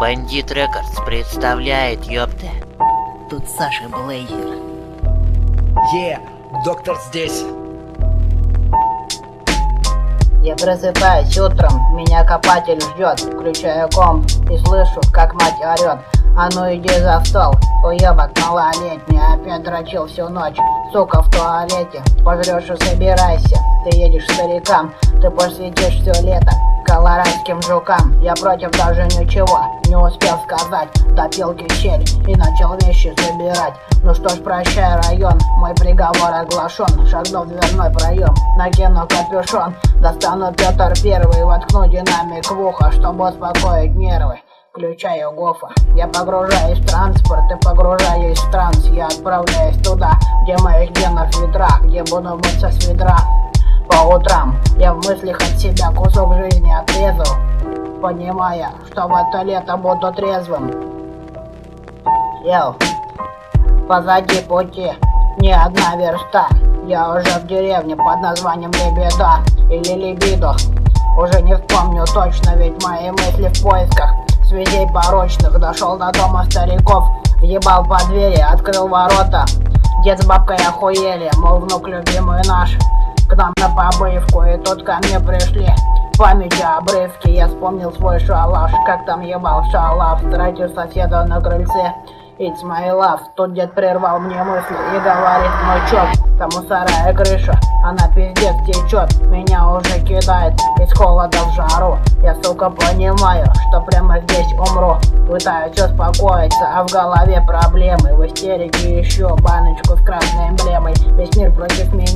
Бандит Рекордс представляет, ёпта. Тут Саша Блейзер. Е, доктор здесь. Я просыпаюсь утром, меня копатель ждет. Включаю комп и слышу, как мать орет. А ну иди за стол, уебок малолетний, опять дрочил всю ночь. Сука в туалете, пожрешь и собирайся. Ты едешь старикам, ты посвятишь все лето колорадским жукам. Я против даже ничего, не успел сказать. Допил кисель и начал вещи собирать. Ну что ж, прощай, район, мой приговор оглашен. Шагнул в дверной проем, накину капюшон. Достану Петр Первый, воткну динамик в ухо, чтобы успокоить нервы включаю гофа Я погружаюсь в транспорт и погружаюсь в транс Я отправляюсь туда, где моих генов ветра Где буду мыться с ведра по утрам. Я в мыслях от себя кусок жизни отрезал Понимая, что в это лето буду трезвым. Ел Позади пути не одна верста. Я уже в деревне под названием Лебеда Или Лебидо Уже не вспомню точно, ведь мои мысли в поисках Связей порочных. Дошел до дома стариков Въебал по двери, открыл ворота. Дед с бабкой охуели, мол, внук любимый наш к нам на побывку, и тут ко мне пришли памяти обрывки Я вспомнил свой шалаш, как там ебал шалав Встретил соседа на крыльце It's my love. Тут дед прервал мне мысли и говорит, ну чё, там у сарая крыша, она пиздец течет, меня уже кидает из холода в жару. Я, сука, понимаю, что прямо здесь умру. Пытаюсь успокоиться, а в голове проблемы. В истерике еще баночку с красной эмблемой. Весь мир против меня.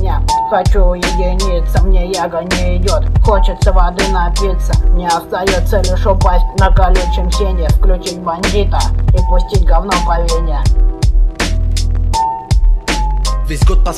Хочу уединиться, мне яга не идет. Хочется воды напиться. Не остается лишь упасть на колючем сене, включить бандита и пустить говно по вене. Весь год